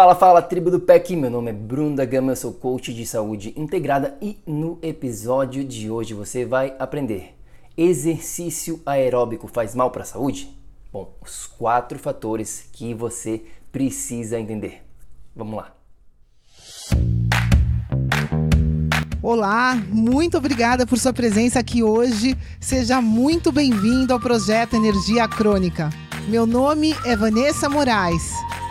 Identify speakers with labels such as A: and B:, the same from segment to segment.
A: Fala, fala, tribo do PEC, meu nome é Bruno da Gama, eu sou coach de saúde integrada e no episódio de hoje você vai aprender exercício aeróbico faz mal para a saúde? Bom, os quatro fatores que você precisa entender. Vamos lá.
B: Olá, muito obrigada por sua presença aqui hoje. Seja muito bem-vindo ao projeto Energia Crônica. Meu nome é Vanessa Moraes.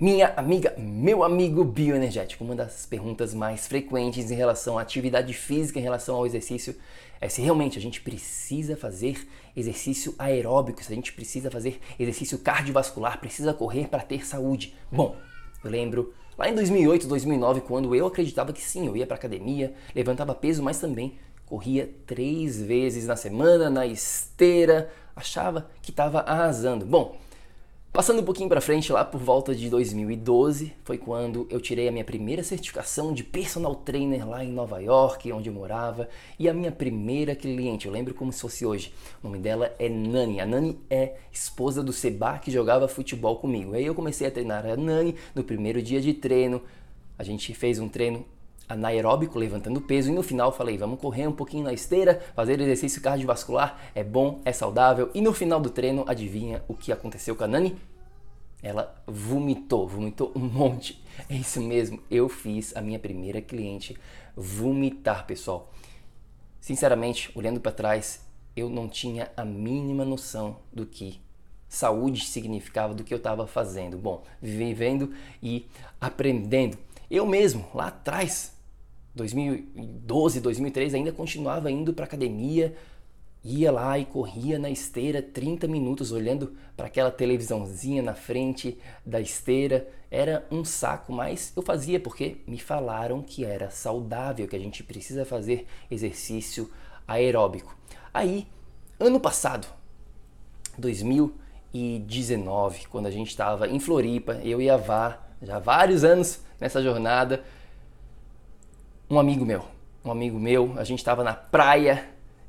A: Minha amiga, meu amigo bioenergético, uma das perguntas mais frequentes em relação à atividade física, em relação ao exercício, é se realmente a gente precisa fazer exercício aeróbico, se a gente precisa fazer exercício cardiovascular, precisa correr para ter saúde. Bom, eu lembro lá em 2008, 2009, quando eu acreditava que sim, eu ia para academia, levantava peso, mas também corria três vezes na semana na esteira, achava que estava arrasando. Bom, Passando um pouquinho para frente, lá por volta de 2012, foi quando eu tirei a minha primeira certificação de personal trainer lá em Nova York, onde eu morava, e a minha primeira cliente, eu lembro como se fosse hoje. O nome dela é Nani. A Nani é esposa do Seba que jogava futebol comigo. Aí eu comecei a treinar a Nani no primeiro dia de treino. A gente fez um treino anaeróbico, levantando peso, e no final falei, vamos correr um pouquinho na esteira, fazer exercício cardiovascular, é bom, é saudável. E no final do treino, adivinha o que aconteceu com a Nani? Ela vomitou, vomitou um monte. É isso mesmo, eu fiz a minha primeira cliente vomitar, pessoal. Sinceramente, olhando para trás, eu não tinha a mínima noção do que saúde significava, do que eu estava fazendo. Bom, vivendo e aprendendo. Eu mesmo, lá atrás, 2012, 2013, ainda continuava indo para academia, ia lá e corria na esteira 30 minutos olhando para aquela televisãozinha na frente da esteira. Era um saco, mas eu fazia porque me falaram que era saudável, que a gente precisa fazer exercício aeróbico. Aí, ano passado, 2019, quando a gente estava em Floripa, eu e a Vá, já há vários anos nessa jornada, um amigo meu, um amigo meu, a gente estava na praia,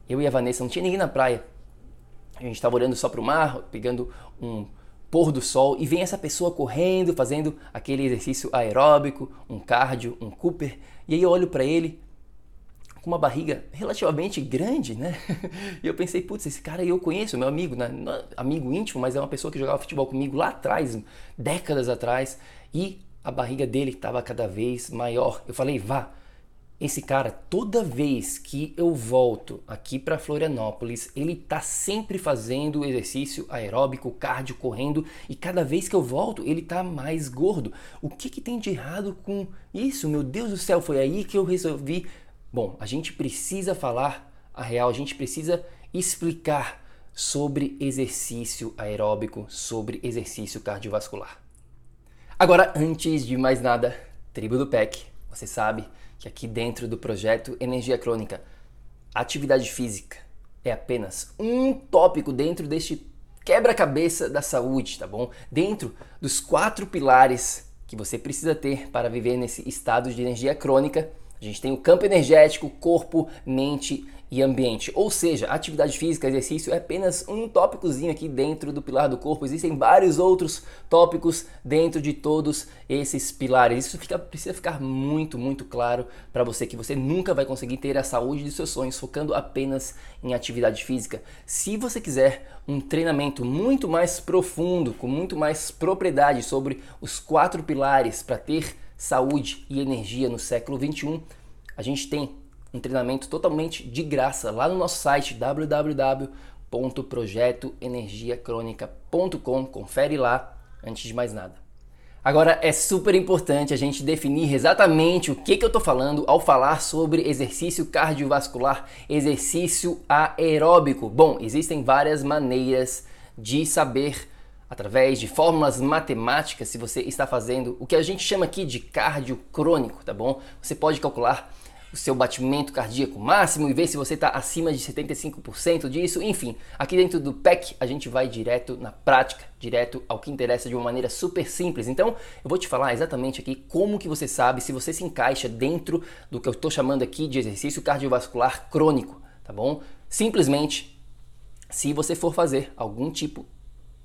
A: eu e a Vanessa, não tinha ninguém na praia. A gente estava olhando só para o mar, pegando um pôr do sol e vem essa pessoa correndo, fazendo aquele exercício aeróbico, um cardio, um Cooper, e aí eu olho para ele com uma barriga relativamente grande, né? E eu pensei, putz, esse cara eu conheço, meu amigo, né? É amigo íntimo, mas é uma pessoa que jogava futebol comigo lá atrás, décadas atrás, e a barriga dele estava cada vez maior. Eu falei, vá, esse cara, toda vez que eu volto aqui para Florianópolis, ele tá sempre fazendo exercício aeróbico, cardio, correndo, e cada vez que eu volto, ele tá mais gordo. O que, que tem de errado com isso? Meu Deus do céu, foi aí que eu resolvi. Bom, a gente precisa falar a real, a gente precisa explicar sobre exercício aeróbico, sobre exercício cardiovascular. Agora, antes de mais nada, tribo do PEC, você sabe que aqui dentro do projeto Energia Crônica, atividade física é apenas um tópico dentro deste quebra-cabeça da saúde, tá bom? Dentro dos quatro pilares que você precisa ter para viver nesse estado de energia crônica, A gente tem o campo energético, corpo, mente e ambiente. Ou seja, atividade física, exercício é apenas um tópicozinho aqui dentro do pilar do corpo. Existem vários outros tópicos dentro de todos esses pilares. Isso fica, precisa ficar muito, muito claro para você que você nunca vai conseguir ter a saúde dos seus sonhos focando apenas em atividade física. Se você quiser um treinamento muito mais profundo, com muito mais propriedade sobre os quatro pilares para ter saúde e energia no século 21, a gente tem um treinamento totalmente de graça lá no nosso site www.projetoenergiacronica.com. Confere lá antes de mais nada. Agora é super importante a gente definir exatamente o que, que eu estou falando ao falar sobre exercício cardiovascular, exercício aeróbico. Bom, existem várias maneiras de saber através de fórmulas matemáticas se você está fazendo o que a gente chama aqui de cardio crônico, tá bom? Você pode calcular o seu batimento cardíaco máximo e ver se você está acima de 75% disso. Enfim, aqui dentro do PEC a gente vai direto na prática, direto ao que interessa de uma maneira super simples. Então, eu vou te falar exatamente aqui como que você sabe se você se encaixa dentro do que eu estou chamando aqui de exercício cardiovascular crônico, tá bom? Simplesmente, se você for fazer algum tipo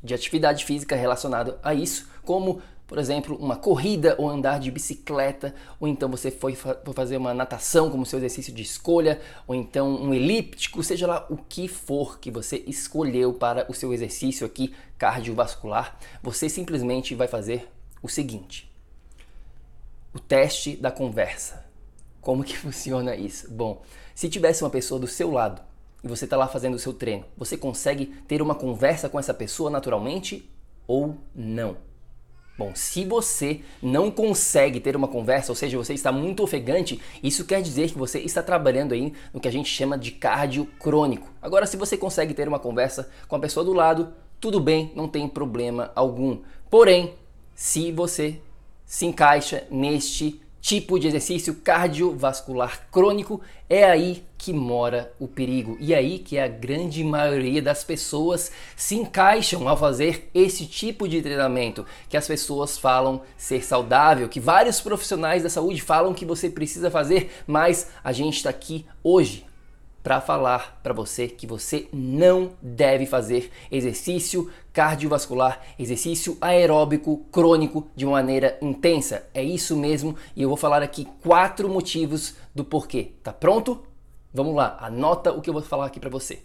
A: de atividade física relacionado a isso, como por exemplo, uma corrida ou andar de bicicleta, ou então você foi fa fazer uma natação como seu exercício de escolha, ou então um elíptico, seja lá o que for que você escolheu para o seu exercício aqui cardiovascular, você simplesmente vai fazer o seguinte: o teste da conversa. Como que funciona isso? Bom, se tivesse uma pessoa do seu lado e você está lá fazendo o seu treino, você consegue ter uma conversa com essa pessoa naturalmente ou não? Bom, se você não consegue ter uma conversa, ou seja, você está muito ofegante, isso quer dizer que você está trabalhando aí no que a gente chama de cardio crônico. Agora, se você consegue ter uma conversa com a pessoa do lado, tudo bem, não tem problema algum. Porém, se você se encaixa neste tipo de exercício cardiovascular crônico, é aí que mora o perigo. E aí que a grande maioria das pessoas se encaixam ao fazer esse tipo de treinamento, que as pessoas falam ser saudável, que vários profissionais da saúde falam que você precisa fazer, mas a gente está aqui hoje para falar para você que você não deve fazer exercício cardiovascular, exercício aeróbico crônico de maneira intensa. É isso mesmo, e eu vou falar aqui quatro motivos do porquê. Tá pronto? Vamos lá, anota o que eu vou falar aqui para você.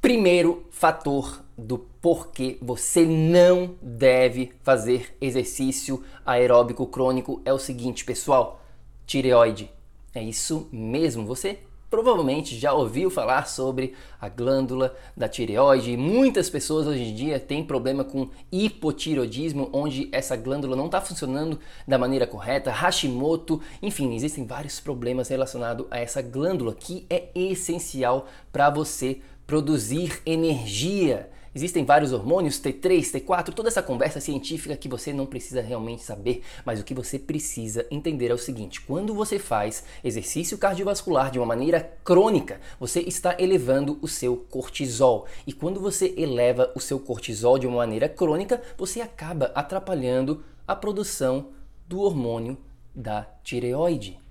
A: Primeiro fator do porquê você não deve fazer exercício aeróbico crônico é o seguinte, pessoal: tireoide. É isso mesmo, você provavelmente já ouviu falar sobre a glândula da tireoide muitas pessoas hoje em dia têm problema com hipotireoidismo, onde essa glândula não está funcionando da maneira correta, Hashimoto, enfim, existem vários problemas relacionados a essa glândula que é essencial para você produzir energia. Existem vários hormônios, T3, T4, toda essa conversa científica que você não precisa realmente saber, mas o que você precisa entender é o seguinte: quando você faz exercício cardiovascular de uma maneira crônica, você está elevando o seu cortisol. E quando você eleva o seu cortisol de uma maneira crônica, você acaba atrapalhando a produção do hormônio da tireoide.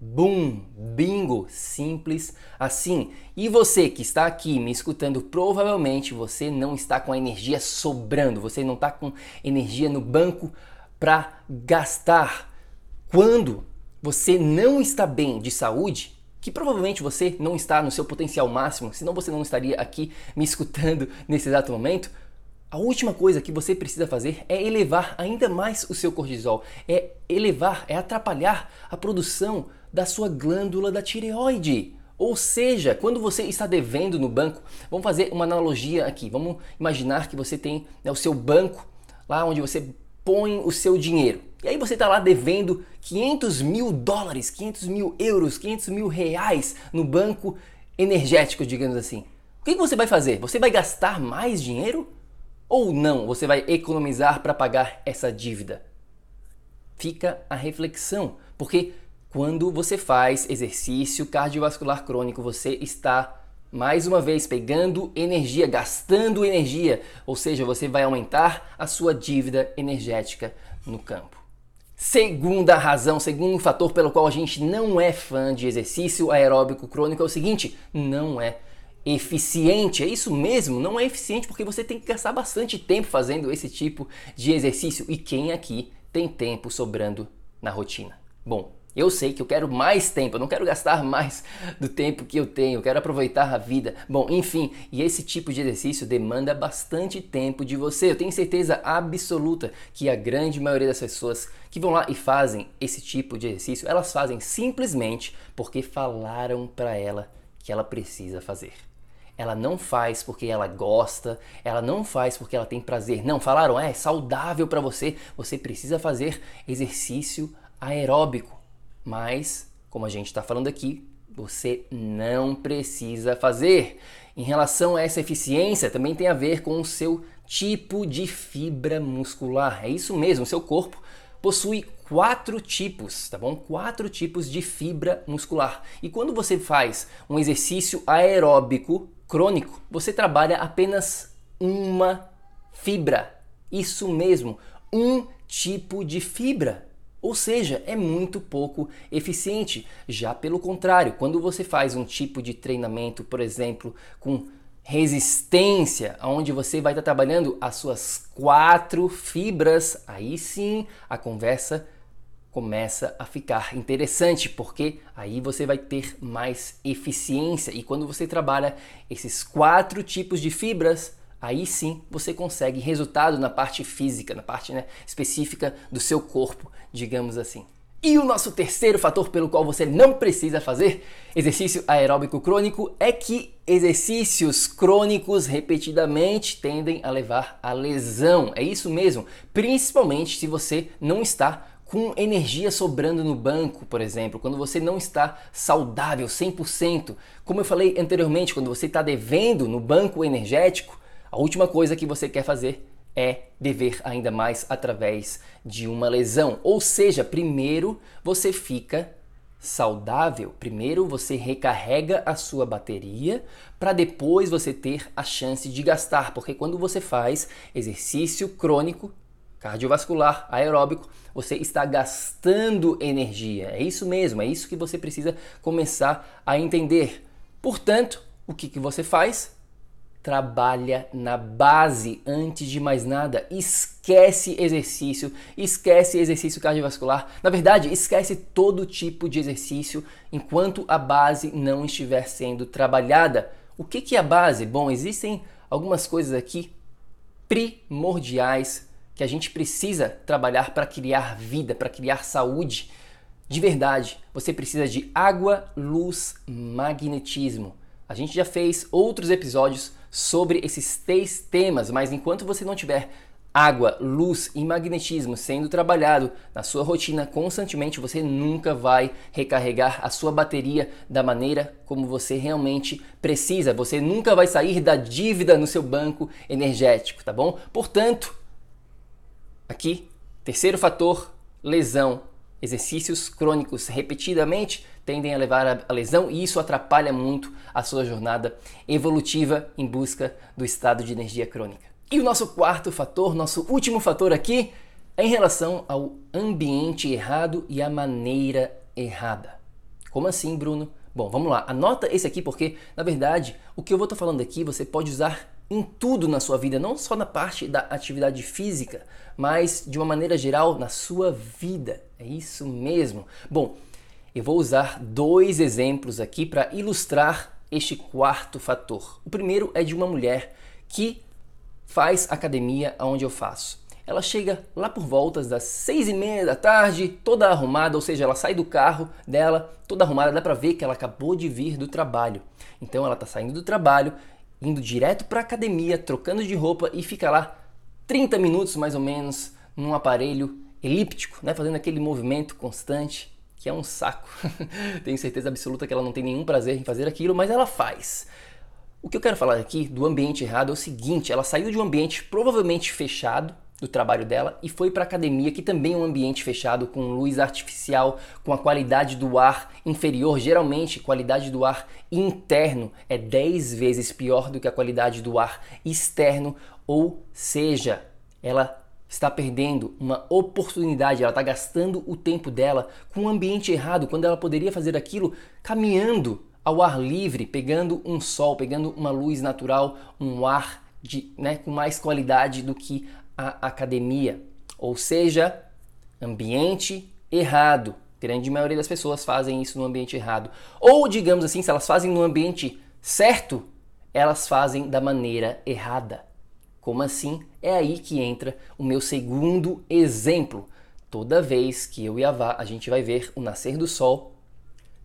A: Boom! Bingo! Simples assim. E você que está aqui me escutando, provavelmente você não está com a energia sobrando, você não está com energia no banco para gastar. Quando você não está bem de saúde, que provavelmente você não está no seu potencial máximo, senão você não estaria aqui me escutando nesse exato momento, a última coisa que você precisa fazer é elevar ainda mais o seu cortisol, é elevar, é atrapalhar a produção da sua glândula da tireoide. Ou seja, quando você está devendo no banco, vamos fazer uma analogia aqui. Vamos imaginar que você tem né, o seu banco lá onde você põe o seu dinheiro. E aí você está lá devendo 500 mil dólares, 500 mil euros, 500 mil reais no banco energético, digamos assim. O que você vai fazer? Você vai gastar mais dinheiro? Ou não? Você vai economizar para pagar essa dívida? Fica a reflexão, porque quando você faz exercício cardiovascular crônico, você está mais uma vez pegando energia, gastando energia, ou seja, você vai aumentar a sua dívida energética no campo. Segunda razão, segundo fator pelo qual a gente não é fã de exercício aeróbico crônico é o seguinte: não é eficiente. É isso mesmo, não é eficiente porque você tem que gastar bastante tempo fazendo esse tipo de exercício. E quem aqui tem tempo sobrando na rotina? Bom, eu sei que eu quero mais tempo, eu não quero gastar mais do tempo que eu tenho, eu quero aproveitar a vida. Bom, enfim, e esse tipo de exercício demanda bastante tempo de você. Eu tenho certeza absoluta que a grande maioria das pessoas que vão lá e fazem esse tipo de exercício, elas fazem simplesmente porque falaram para ela que ela precisa fazer. Ela não faz porque ela gosta, ela não faz porque ela tem prazer. Não, falaram, é saudável para você, você precisa fazer exercício aeróbico. Mas, como a gente está falando aqui, você não precisa fazer. Em relação a essa eficiência, também tem a ver com o seu tipo de fibra muscular. É isso mesmo, seu corpo possui quatro tipos, tá bom? Quatro tipos de fibra muscular. E quando você faz um exercício aeróbico crônico, você trabalha apenas uma fibra. Isso mesmo, um tipo de fibra. Ou seja, é muito pouco eficiente. Já pelo contrário, quando você faz um tipo de treinamento, por exemplo, com resistência, onde você vai estar trabalhando as suas quatro fibras, aí sim a conversa começa a ficar interessante, porque aí você vai ter mais eficiência. E quando você trabalha esses quatro tipos de fibras, aí sim você consegue resultado na parte física, na parte né, específica do seu corpo, digamos assim. E o nosso terceiro fator pelo qual você não precisa fazer exercício aeróbico crônico é que exercícios crônicos repetidamente tendem a levar à lesão. É isso mesmo, principalmente se você não está com energia sobrando no banco, por exemplo, quando você não está saudável 100%. Como eu falei anteriormente, quando você está devendo no banco energético, a última coisa que você quer fazer é dever ainda mais através de uma lesão. Ou seja, primeiro você fica saudável, primeiro você recarrega a sua bateria para depois você ter a chance de gastar, porque quando você faz exercício crônico, cardiovascular, aeróbico, você está gastando energia. É isso mesmo, é isso que você precisa começar a entender. Portanto, o que, que você faz? trabalha na base antes de mais nada. Esquece exercício, esquece exercício cardiovascular. Na verdade, esquece todo tipo de exercício enquanto a base não estiver sendo trabalhada. O que, que é a base? Bom, existem algumas coisas aqui primordiais que a gente precisa trabalhar para criar vida, para criar saúde. De verdade, você precisa de água, luz, magnetismo. A gente já fez outros episódios sobre esses três temas, mas enquanto você não tiver água, luz e magnetismo sendo trabalhado na sua rotina constantemente, você nunca vai recarregar a sua bateria da maneira como você realmente precisa. Você nunca vai sair da dívida no seu banco energético, tá bom? Portanto, aqui, terceiro fator, lesão. Exercícios crônicos repetidamente tendem a levar à lesão e isso atrapalha muito a sua jornada evolutiva em busca do estado de energia crônica. E o nosso quarto fator, nosso último fator aqui, é em relação ao ambiente errado e a maneira errada. Como assim, Bruno? Bom, vamos lá. Anota esse aqui porque, na verdade, o que eu vou estar falando aqui você pode usar em tudo na sua vida, não só na parte da atividade física, mas de uma maneira geral na sua vida. É isso mesmo. Bom, eu vou usar dois exemplos aqui para ilustrar este quarto fator. O primeiro é de uma mulher que faz academia onde eu faço. Ela chega lá por voltas das seis e meia da tarde, toda arrumada, ou seja, ela sai do carro dela, toda arrumada, dá para ver que ela acabou de vir do trabalho. Então ela está saindo do trabalho, indo direto para academia, trocando de roupa e fica lá 30 minutos mais ou menos num aparelho elíptico, né, fazendo aquele movimento constante que é um saco. Tenho certeza absoluta que ela não tem nenhum prazer em fazer aquilo, mas ela faz. O que eu quero falar aqui do ambiente errado é o seguinte: ela saiu de um ambiente provavelmente fechado do trabalho dela e foi para academia, que também é um ambiente fechado com luz artificial, com a qualidade do ar inferior. Geralmente, qualidade do ar interno é 10 vezes pior do que a qualidade do ar externo, ou seja, ela está perdendo uma oportunidade, ela está gastando o tempo dela com um ambiente errado, quando ela poderia fazer aquilo caminhando ao ar livre, pegando um sol, pegando uma luz natural, um ar de, né, com mais qualidade do que a academia. Ou seja, ambiente errado. grande maioria das pessoas fazem isso no ambiente errado. Ou, digamos assim, se elas fazem no ambiente certo, elas fazem da maneira errada. Como assim? É aí que entra o meu segundo exemplo. Toda vez que eu e a Vá a gente vai ver o nascer do sol,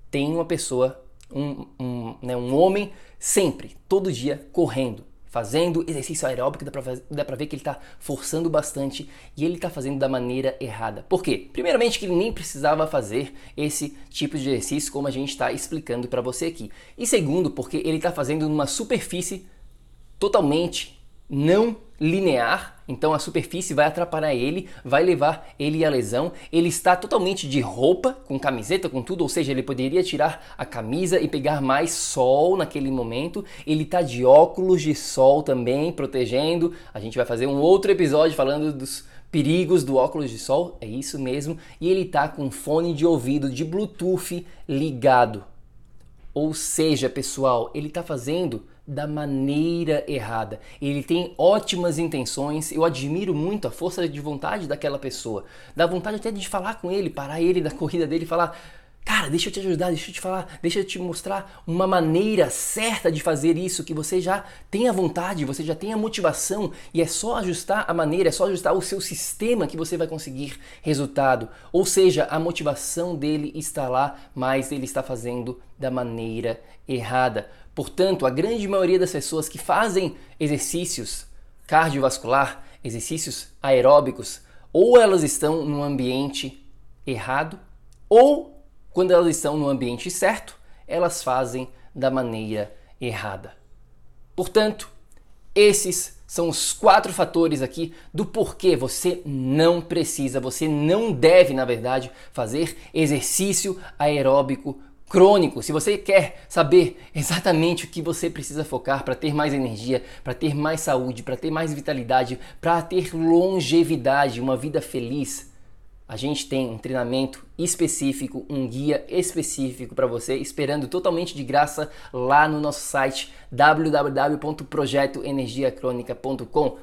A: tem uma pessoa, um, um, né, um homem, sempre, todo dia, correndo, fazendo exercício aeróbico, dá pra, dá pra ver que ele está forçando bastante e ele está fazendo da maneira errada. Por quê? Primeiramente que ele nem precisava fazer esse tipo de exercício como a gente está explicando para você aqui. E segundo, porque ele está fazendo numa superfície totalmente não linear, então a superfície vai atrapalhar ele, vai levar ele à lesão. Ele está totalmente de roupa, com camiseta, com tudo, ou seja, ele poderia tirar a camisa e pegar mais sol naquele momento. Ele está de óculos de sol também, protegendo. A gente vai fazer um outro episódio falando dos perigos do óculos de sol, é isso mesmo. E ele está com fone de ouvido de Bluetooth ligado. Ou seja, pessoal, ele está fazendo da maneira errada. Ele tem ótimas intenções, eu admiro muito a força de vontade daquela pessoa. Dá vontade até de falar com ele, parar ele da corrida dele e falar: Cara, deixa eu te ajudar, deixa eu te falar, deixa eu te mostrar uma maneira certa de fazer isso, que você já tem a vontade, você já tem a motivação e é só ajustar a maneira, é só ajustar o seu sistema que você vai conseguir resultado. Ou seja, a motivação dele está lá, mas ele está fazendo da maneira errada. Portanto, a grande maioria das pessoas que fazem exercícios cardiovascular, exercícios aeróbicos, ou elas estão num ambiente errado, ou quando elas estão no ambiente certo, elas fazem da maneira errada. Portanto, esses são os quatro fatores aqui do porquê você não precisa, você não deve, na verdade, fazer exercício aeróbico crônico, se você quer saber exatamente o que você precisa focar para ter mais energia, para ter mais saúde, para ter mais vitalidade, para ter longevidade, uma vida feliz, a gente tem um treinamento específico, um guia específico para você, esperando totalmente de graça lá no nosso site www.projetoenergiacronica.com.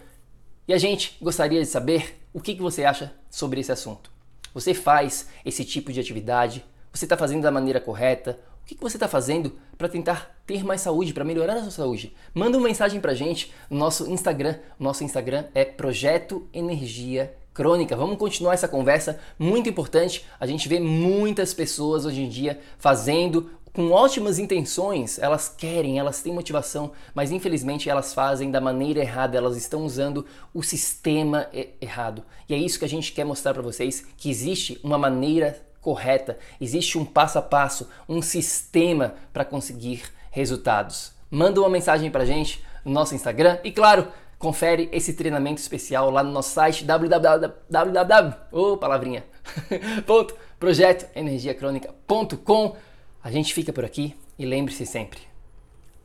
A: E a gente gostaria de saber o que, que você acha sobre esse assunto. Você faz esse tipo de atividade? Você está fazendo da maneira correta? O que, que você está fazendo para tentar ter mais saúde, para melhorar a sua saúde? Manda uma mensagem para a gente no nosso Instagram. Nosso Instagram é Projeto Energia Crônica. Vamos continuar essa conversa muito importante. A gente vê muitas pessoas hoje em dia fazendo com ótimas intenções, elas querem, elas têm motivação, mas infelizmente elas fazem da maneira errada, elas estão usando o sistema errado. E é isso que a gente quer mostrar para vocês, que existe uma maneira correta, existe um passo a passo, um sistema para conseguir resultados. Manda uma mensagem para a gente no nosso Instagram e, claro, confere esse treinamento especial lá no nosso site www. Oh, palavrinha. ponto, projetoenergiacronica.com. A gente fica por aqui e lembre-se sempre: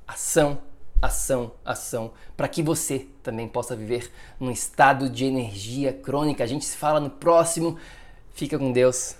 A: ação, ação, ação, para que você também possa viver num estado de energia crônica. A gente se fala no próximo. Fica com Deus.